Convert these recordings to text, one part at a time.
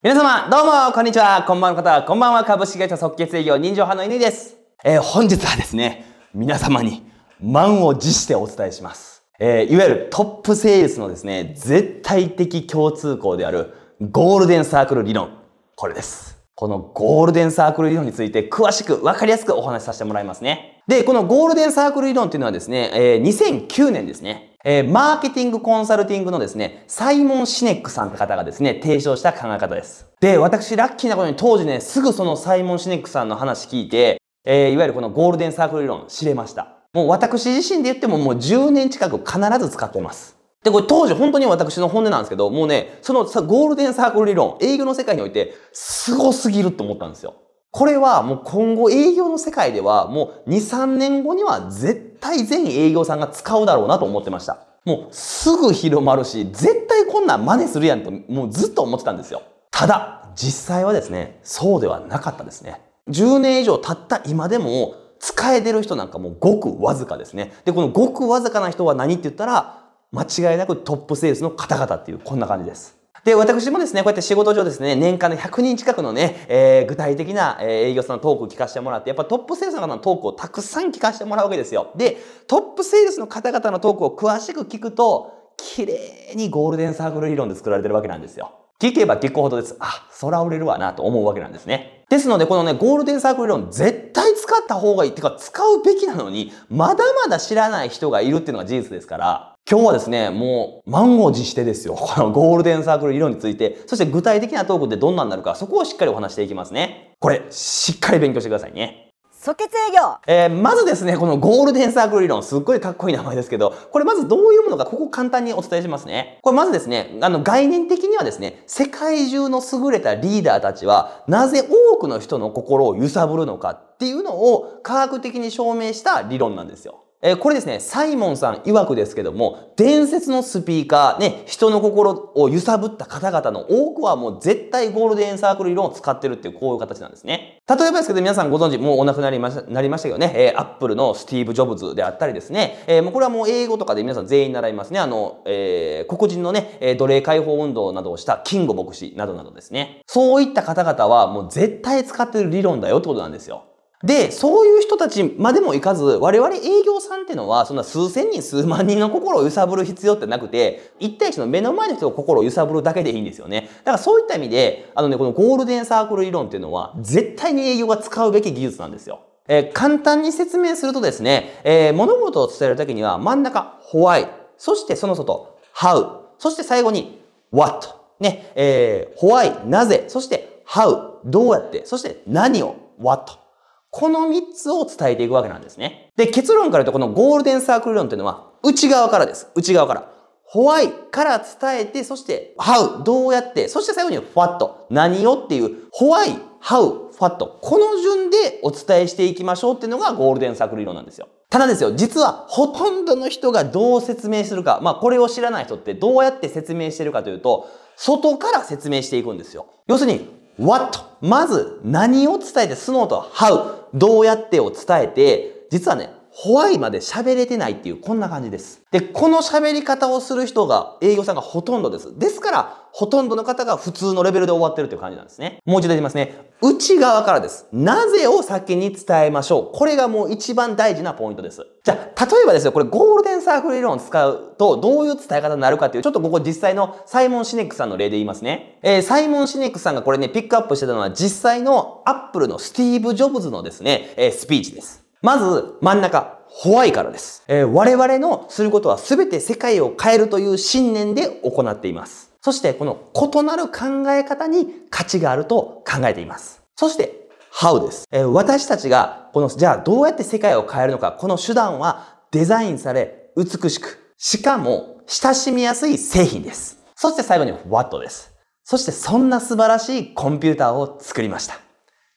皆様、どうも、こんにちは。こんばんの方、こんばんは。株式会社即決営業人情派の犬です。えー、本日はですね、皆様に満を持してお伝えします。えー、いわゆるトップセールスのですね、絶対的共通項であるゴールデンサークル理論。これです。このゴールデンサークル理論について詳しくわかりやすくお話しさせてもらいますね。で、このゴールデンサークル理論っていうのはですね、えー、2009年ですね。えー、マーケティングコンサルティングのですね、サイモン・シネックさんって方がですね、提唱した考え方です。で、私、ラッキーなことに当時ね、すぐそのサイモン・シネックさんの話聞いて、えー、いわゆるこのゴールデンサークル理論知れました。もう私自身で言ってももう10年近く必ず使ってます。で、これ当時本当に私の本音なんですけど、もうね、そのゴールデンサークル理論、営業の世界において、凄すぎると思ったんですよ。これはもう今後営業の世界ではもう2、3年後には絶対全営業さんが使うだろうなと思ってました。もうすぐ広まるし、絶対こんなん真似するやんと、もうずっと思ってたんですよ。ただ、実際はですね、そうではなかったですね。10年以上経った今でも、使えてる人なんかもうごくわずかですね。で、このごくわずかな人は何って言ったら、間違いなくトップセールスの方々っていうこんな感じです。で、私もですね、こうやって仕事上ですね、年間で100人近くのね、えー、具体的な、営業さんのトークを聞かせてもらって、やっぱトップセールスの方のトークをたくさん聞かせてもらうわけですよ。で、トップセールスの方々のトークを詳しく聞くと、綺麗にゴールデンサークル理論で作られてるわけなんですよ。聞けば聞くほどです。あ、そら売れるわなと思うわけなんですね。ですので、このね、ゴールデンサークル理論絶対使った方がいい。ってか、使うべきなのに、まだまだ知らない人がいるっていうのが事実ですから、今日はですね、もう満を持してですよ。このゴールデンサークル理論について、そして具体的なトークってどんなになるか、そこをしっかりお話していきますね。これ、しっかり勉強してくださいね。即決営業えー、まずですね、このゴールデンサークル理論、すっごいかっこいい名前ですけど、これまずどういうものか、ここ簡単にお伝えしますね。これまずですね、あの概念的にはですね、世界中の優れたリーダーたちは、なぜ多くの人の心を揺さぶるのかっていうのを科学的に証明した理論なんですよ。え、これですね、サイモンさん曰くですけども、伝説のスピーカー、ね、人の心を揺さぶった方々の多くはもう絶対ゴールデンサークル理論を使ってるっていうこういう形なんですね。例えばですけど皆さんご存知、もうお亡くなりました、なりましたけどね、えー、アップルのスティーブ・ジョブズであったりですね、えー、もうこれはもう英語とかで皆さん全員習いますね。あの、えー、黒人のね、奴隷解放運動などをしたキンゴ牧師などなどですね。そういった方々はもう絶対使ってる理論だよってことなんですよ。で、そういう人たちまでもいかず、我々営業さんっていうのは、そんな数千人、数万人の心を揺さぶる必要ってなくて、一対一の目の前の人の心を揺さぶるだけでいいんですよね。だからそういった意味で、あのね、このゴールデンサークル理論っていうのは、絶対に営業が使うべき技術なんですよ。えー、簡単に説明するとですね、えー、物事を伝えるときには、真ん中、why、そしてその外、how、そして最後に、what。ね、えー、why、なぜ、そして how、どうやって、そして何を、what。この3つを伝えていくわけなんですね。で、結論から言うとこのゴールデンサークル論っていうのは内側からです。内側から。ホワイから伝えて、そして how どうやって、そして最後に what 何をっていう？ホワイ how what この順でお伝えしていきましょうっていうのがゴールデンサークル理論なんですよ。ただですよ、実はほとんどの人がどう説明するか、まあこれを知らない人ってどうやって説明してるかというと、外から説明していくんですよ。要するに what? まず何を伝えて、スノーと how? どうやってを伝えて、実はね、ホワイまで喋れてないっていう、こんな感じです。で、この喋り方をする人が、営業さんがほとんどです。ですから、ほとんどの方が普通のレベルで終わってるっていう感じなんですね。もう一度言いますね。内側からです。なぜを先に伝えましょう。これがもう一番大事なポイントです。じゃあ、例えばですよ、これゴールデンサークル理論を使うと、どういう伝え方になるかっていう、ちょっとここ実際のサイモン・シネックさんの例で言いますね。えー、サイモン・シネックさんがこれね、ピックアップしてたのは実際のアップルのスティーブ・ジョブズのですね、えー、スピーチです。まず、真ん中。ホワイからです。えー、我々のすることは全て世界を変えるという信念で行っています。そしてこの異なる考え方に価値があると考えています。そして How です。えー、私たちがこのじゃあどうやって世界を変えるのか、この手段はデザインされ美しく、しかも親しみやすい製品です。そして最後に What です。そしてそんな素晴らしいコンピューターを作りました。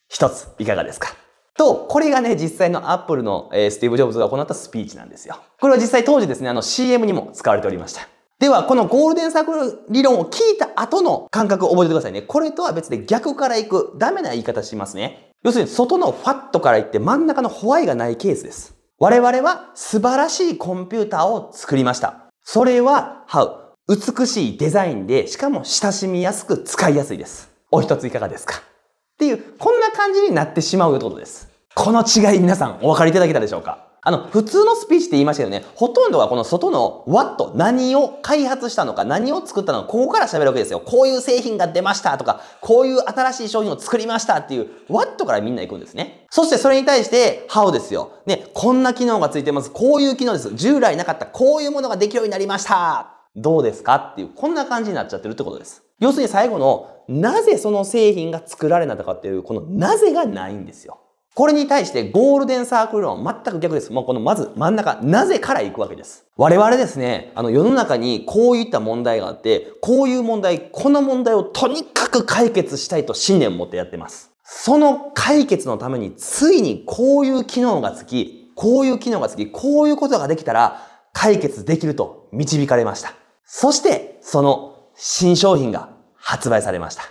一ついかがですか？と、これがね、実際のアップルの、えー、スティーブ・ジョブズが行ったスピーチなんですよ。これは実際当時ですね、あの CM にも使われておりました。では、このゴールデンサークル理論を聞いた後の感覚を覚えてくださいね。これとは別で逆から行く、ダメな言い方しますね。要するに、外のファットから行って真ん中のホワイがないケースです。我々は素晴らしいコンピューターを作りました。それは、How? 美しいデザインで、しかも親しみやすく使いやすいです。お一ついかがですか？っていう、こんな感じになってしまうということです。この違い皆さんお分かりいただけたでしょうか？あの、普通のスピーチって言いましたよね。ほとんどはこの外の what、何を開発したのか、何を作ったのか、ここから喋るわけですよ。こういう製品が出ましたとか、こういう新しい商品を作りましたっていう what からみんな行くんですね。そしてそれに対して how ですよ。ね、こんな機能がついてます。こういう機能です。従来なかったこういうものができるようになりました。どうですかっていう、こんな感じになっちゃってるってことです。要するに最後の、なぜその製品が作られなかったかっていう、このなぜがないんですよ。これに対してゴールデンサークル論全く逆です。もうこのまず真ん中、なぜから行くわけです。我々ですね、あの世の中にこういった問題があって、こういう問題、この問題をとにかく解決したいと信念を持ってやってます。その解決のためについにこういう機能がつき、こういう機能がつき、こういうことができたら解決できると導かれました。そして、その新商品が発売されました。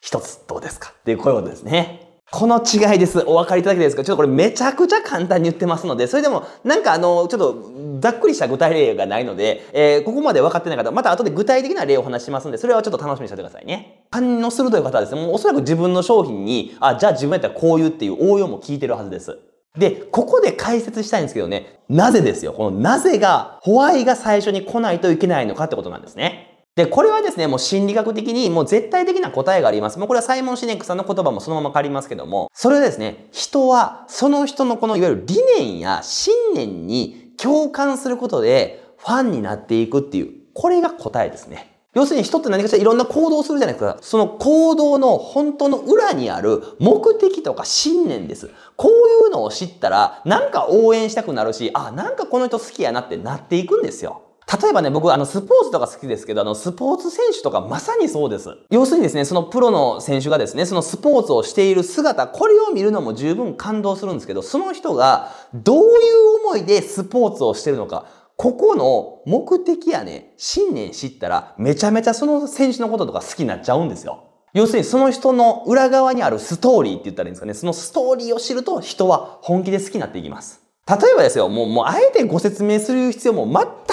一つどうですか？っていうこういうことですね。この違いです。お分かりいただけですか？ちょっとこれめちゃくちゃ簡単に言ってますので、それでもなんかあの、ちょっとざっくりした具体例がないので、えー、ここまで分かってない方、また後で具体的な例をお話しますので、それはちょっと楽しみにしててくださいね。反応鋭いう方はですね、もうおそらく自分の商品に、あ、じゃあ自分やったらこういうっていう応用も聞いてるはずです。で、ここで解説したいんですけどね、なぜですよ。このなぜが、ホワイが最初に来ないといけないのかってことなんですね。で、これはですね、もう心理学的にもう絶対的な答えがあります。もうこれはサイモン・シネックさんの言葉もそのまま借りますけども、それはですね、人はその人のこのいわゆる理念や信念に共感することでファンになっていくっていう、これが答えですね。要するに人って何かしらいろんな行動をするじゃないですか。その行動の本当の裏にある目的とか信念です。こういうのを知ったら、なんか応援したくなるし、あ、なんかこの人好きやなってなっていくんですよ。例えばね、僕、あの、スポーツとか好きですけど、あの、スポーツ選手とかまさにそうです。要するにですね、そのプロの選手がですね、そのスポーツをしている姿、これを見るのも十分感動するんですけど、その人がどういう思いでスポーツをしてるのか、ここの目的やね、信念知ったら、めちゃめちゃその選手のこととか好きになっちゃうんですよ。要するにその人の裏側にあるストーリーって言ったらいいんですかね。そのストーリーを知ると人は本気で好きになっていきます。例えばですよ、もう、もう、あえてご説明する必要も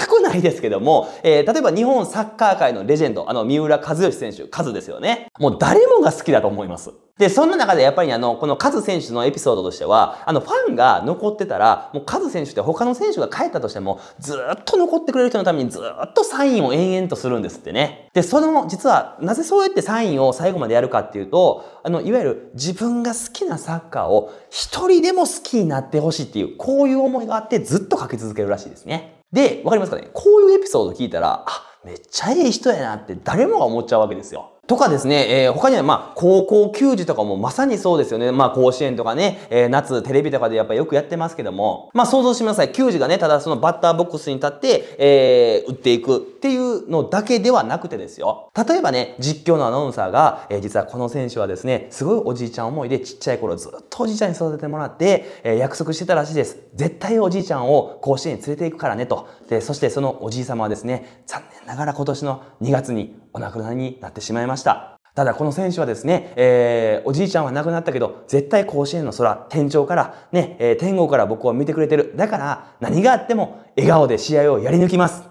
全くないですけども、えー、例えば日本サッカー界のレジェンド、あの、三浦和義選手、カズですよね。もう誰もが好きだと思います。で、そんな中でやっぱりあの、このカズ選手のエピソードとしては、あの、ファンが残ってたら、もうカズ選手って他の選手が帰ったとしても、ずっと残ってくれる人のためにずっとサインを延々とするんですってね。で、その、実は、なぜそうやってサインを最後までやるかっていうと、あの、いわゆる自分が好きなサッカーを一人でも好きになってほしいっていう、こういう思いがあってずっと書き続けるらしいですね。で、わかりますかね？こういうエピソード聞いたら、あ、めっちゃいい人やなって誰もが思っちゃうわけですよ。とかですね、えー、他にはまあ、高校球児とかもまさにそうですよね。まあ、甲子園とかね、えー、夏テレビとかでやっぱよくやってますけども、まあ、想像してください。球児がね、ただそのバッターボックスに立って、えー、打っていくっていうのだけではなくてですよ。例えばね、実況のアナウンサーが、えー、実はこの選手はですね、すごいおじいちゃん思いでちっちゃい頃ずっとおじいちゃんに育ててもらって、えー、約束してたらしいです。絶対おじいちゃんを甲子園に連れて行くからねと。で、そしてそのおじい様はですね、残念ながら今年の2月にお亡くなりになってしまいました。ただこの選手はですね、えー、おじいちゃんは亡くなったけど、絶対甲子園の空、天井から、ね、えー、天国から僕を見てくれてる。だから何があっても笑顔で試合をやり抜きます。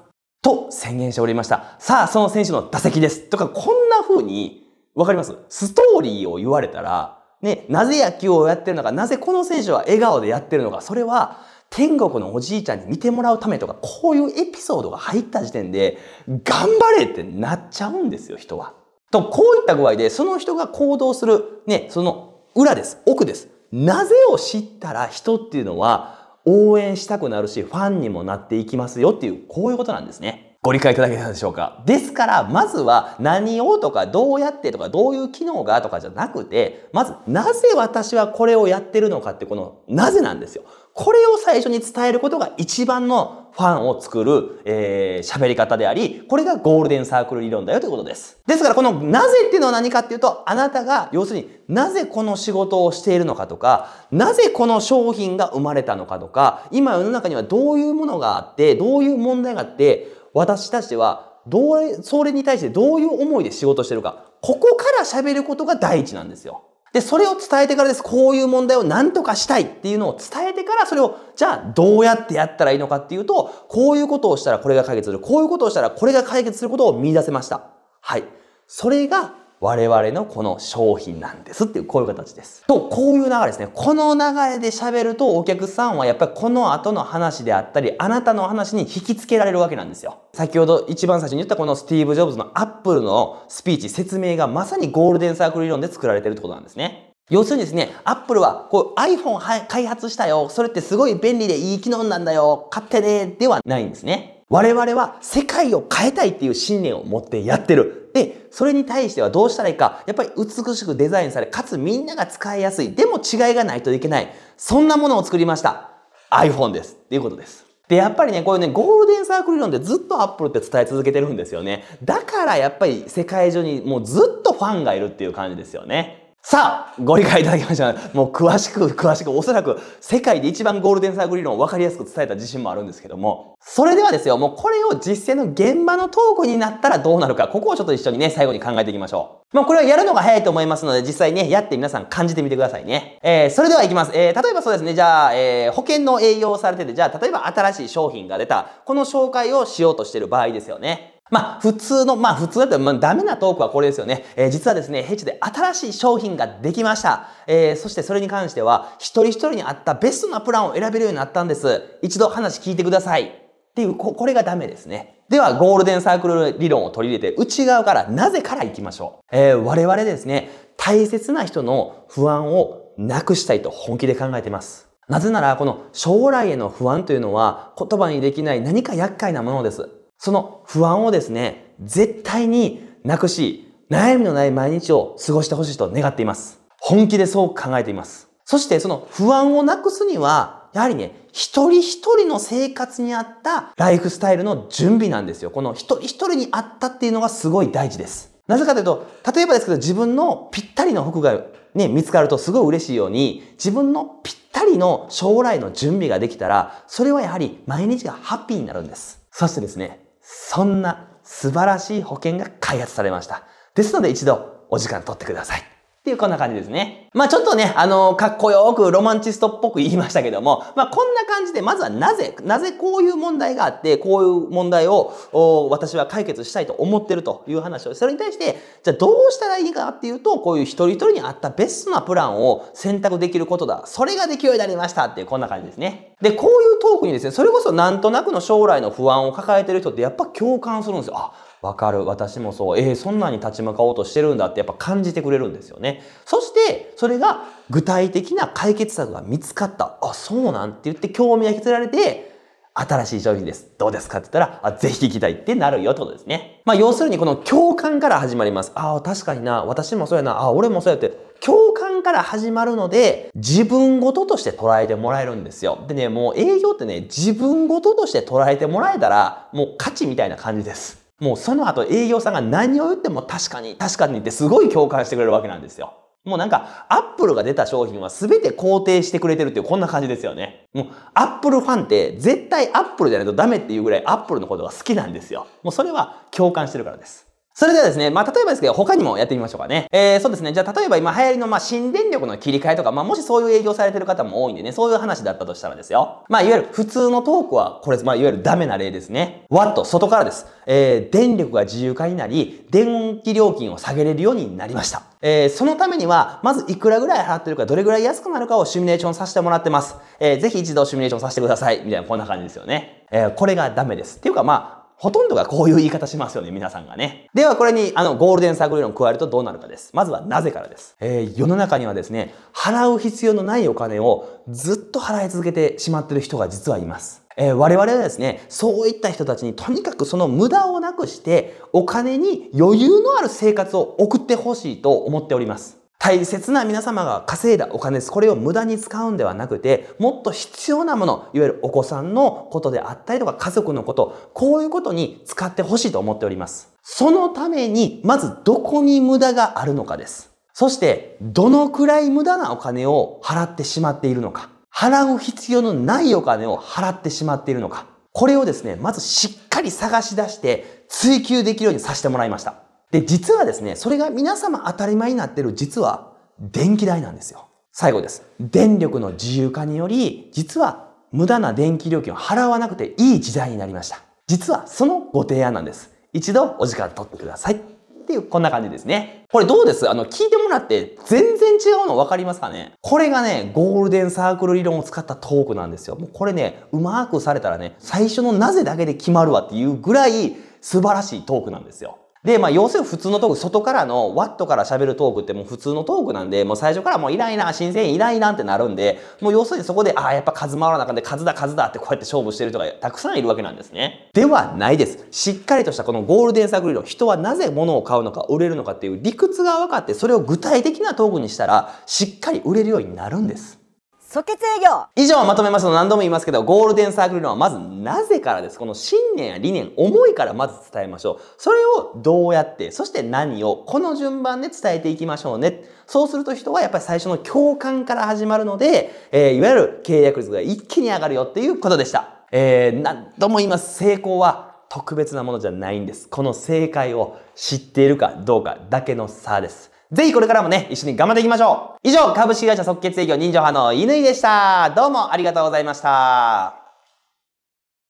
と宣言しておりました。さあ、その選手の打席です。とか、こんな風に、わかります？ストーリーを言われたら、ね、なぜ野球をやってるのか、なぜこの選手は笑顔でやってるのか、それは、天国のおじいちゃんに見てもらうためとか、こういうエピソードが入った時点で、頑張れってなっちゃうんですよ、人は。と、こういった具合で、その人が行動する、ね、その裏です。奥です。なぜを知ったら人っていうのは応援したくなるし、ファンにもなっていきますよっていう、こういうことなんですね。ご理解いただけたでしょうか？ですから、まずは何をとかどうやってとかどういう機能がとかじゃなくて、まずなぜ私はこれをやってるのかってこのなぜなんですよ。これを最初に伝えることが一番のファンを作る、えー、喋り方であり、これがゴールデンサークル理論だよということです。ですからこのなぜっていうのは何かっていうと、あなたが要するになぜこの仕事をしているのかとか、なぜこの商品が生まれたのかとか、今世の中にはどういうものがあって、どういう問題があって、私たちはどう、それに対してどういう思いで仕事してるか、ここから喋ることが第一なんですよ。で、それを伝えてからです。こういう問題を何とかしたいっていうのを伝えてから、それを、じゃあどうやってやったらいいのかっていうと、こういうことをしたらこれが解決する。こういうことをしたらこれが解決することを見出せました。はい。それが我々のこの商品なんですっていうこういう形です。と、こういう流れですね。この流れで喋るとお客さんはやっぱりこの後の話であったり、あなたの話に引きつけられるわけなんですよ。先ほど一番最初に言ったこのスティーブ・ジョブズのアップルのスピーチ、説明がまさにゴールデンサークル理論で作られてるってことなんですね。要するにですね、アップルはこう iPhone 開発したよ。それってすごい便利でいい機能なんだよ。買ってね。ではないんですね。我々は世界を変えたいっていう信念を持ってやってる。で、それに対してはどうしたらいいか。やっぱり美しくデザインされ、かつみんなが使いやすい。でも違いがないといけない。そんなものを作りました。iPhone です。っていうことです。で、やっぱりね、こういうね、ゴールデンサークル論でずっとアップルって伝え続けてるんですよね。だからやっぱり世界中にもうずっとファンがいるっていう感じですよね。さあ、ご理解いただきました。もう詳しく詳しく、おそらく世界で一番ゴールデンサークル理論を分かりやすく伝えた自信もあるんですけども、それではですよ、もうこれを実践の現場のトークになったらどうなるか、ここをちょっと一緒にね、最後に考えていきましょう。まあこれはやるのが早いと思いますので、実際ね、やって皆さん感じてみてくださいね。えー、それではいきます。えー、例えばそうですね、じゃあ、えー、保険の営業をされてて、じゃあ、例えば新しい商品が出た、この紹介をしようとしてる場合ですよね。まあ、普通の、まあ、普通だったら、まあ、ダメなトークはこれですよね。えー、実はですね、ヘッジで新しい商品ができました。えー、そしてそれに関しては、一人一人に合ったベストなプランを選べるようになったんです。一度話聞いてください。っていう、ここれがダメですね。では、ゴールデンサークル理論を取り入れて、内側から、なぜから行きましょう。えー、我々ですね、大切な人の不安をなくしたいと本気で考えています。なぜなら、この将来への不安というのは言葉にできない何か厄介なものです。その不安をですね、絶対になくし、悩みのない毎日を過ごしてほしいと願っています。本気でそう考えています。そしてその不安をなくすには、やはりね、一人一人の生活に合ったライフスタイルの準備なんですよ。この一人一人に合ったっていうのがすごい大事です。なぜかというと、例えばですけど自分のぴったりの服がね、見つかるとすごい嬉しいように、自分のぴったりの将来の準備ができたら、それはやはり毎日がハッピーになるんです。そしてですね、そんな素晴らしい保険が開発されました。ですので一度お時間取ってください。っていうこんな感じですね。まあちょっとね、あの、かっこよくロマンチストっぽく言いましたけども、まあこんな感じで、まずはなぜ、なぜこういう問題があって、こういう問題を私は解決したいと思ってるという話を、それに対して、じゃあどうしたらいいかっていうと、こういう一人一人に合ったベストなプランを選択できることだ。それができるようになりましたっていうこんな感じですね。で、こういうトークにですね、それこそなんとなくの将来の不安を抱えてる人ってやっぱ共感するんですよ。あわかる。私もそう。えー、そんなに立ち向かおうとしてるんだってやっぱ感じてくれるんですよね。そして、それが具体的な解決策が見つかった。あ、そうなんって言って興味が引きつられて、新しい商品です。どうですかって言ったら、あ、ぜひ聞きたいってなるよってことですね。まあ、要するにこの共感から始まります。ああ、確かにな。私もそうやな。ああ、俺もそうやって。共感から始まるので、自分ごととして捉えてもらえるんですよ。でね、もう営業ってね、自分ごととして捉えてもらえたら、もう勝ちみたいな感じです。もうその後営業さんが何を言っても確かに、確かにってすごい共感してくれるわけなんですよ。もうなんか、アップルが出た商品は全て肯定してくれてるっていうこんな感じですよね。もう、アップルファンって絶対アップルじゃないとダメっていうぐらいアップルのことが好きなんですよ。もうそれは共感してるからです。それではですね、まあ、例えばですけど、他にもやってみましょうかね。えー、そうですね。じゃあ、例えば今流行りの、まあ、新電力の切り替えとか、まあ、もしそういう営業されてる方も多いんでね、そういう話だったとしたらですよ。まあ、いわゆる普通のトークは、これ、まあ、いわゆるダメな例ですね。ワット、外からです。えー、電力が自由化になり、電気料金を下げれるようになりました。えー、そのためには、まずいくらぐらい払ってるか、どれぐらい安くなるかをシミュレーションさせてもらってます。えー、ぜひ一度シミュレーションさせてください。みたいな、こんな感じですよね。えー、これがダメです。っていうか、まあ、ほとんどがこういう言い方しますよね、皆さんがね。では、これに、あの、ゴールデンサークル理論加えるとどうなるかです。まずはなぜからです。えー、世の中にはですね、払う必要のないお金をずっと払い続けてしまってる人が実はいます。えー、我々はですね、そういった人たちにとにかくその無駄をなくして、お金に余裕のある生活を送ってほしいと思っております。大切な皆様が稼いだお金です。これを無駄に使うんではなくて、もっと必要なもの、いわゆるお子さんのことであったりとか家族のこと、こういうことに使ってほしいと思っております。そのために、まずどこに無駄があるのかです。そして、どのくらい無駄なお金を払ってしまっているのか。払う必要のないお金を払ってしまっているのか。これをですね、まずしっかり探し出して追求できるようにさせてもらいました。で、実はですね、それが皆様当たり前になってる実は電気代なんですよ。最後です。電力の自由化により、実は無駄な電気料金を払わなくていい時代になりました。実はそのご提案なんです。一度お時間取ってください。っていう、こんな感じですね。これどうです？あの、聞いてもらって全然違うの分かりますかね？これがね、ゴールデンサークル理論を使ったトークなんですよ。もうこれね、うまくされたらね、最初のなぜだけで決まるわっていうぐらい素晴らしいトークなんですよ。で、まあ、要するに普通のトーク、外からのワットから喋るトークってもう普通のトークなんで、もう最初からもういないな、新鮮いないなってなるんで、もう要するにそこで、ああ、やっぱ数回らなかんで、数だ数だってこうやって勝負してる人がたくさんいるわけなんですね。ではないです。しっかりとしたこのゴールデンサークル理論、人はなぜ物を買うのか売れるのかっていう理屈が分かって、それを具体的なトークにしたら、しっかり売れるようになるんです。即決営業以上まとめますと何度も言いますけど、ゴールデンサークル論はまずなぜからです。この信念や理念、思いからまず伝えましょう。それをどうやって、そして何を、この順番で伝えていきましょうね。そうすると人はやっぱり最初の共感から始まるので、えー、いわゆる契約率が一気に上がるよっていうことでした。えー、何度も言います。成功は特別なものじゃないんです。この正解を知っているかどうかだけの差です。ぜひこれからもね、一緒に頑張っていきましょう。以上、株式会社即決営業人情派の犬井でした。どうもありがとうございました。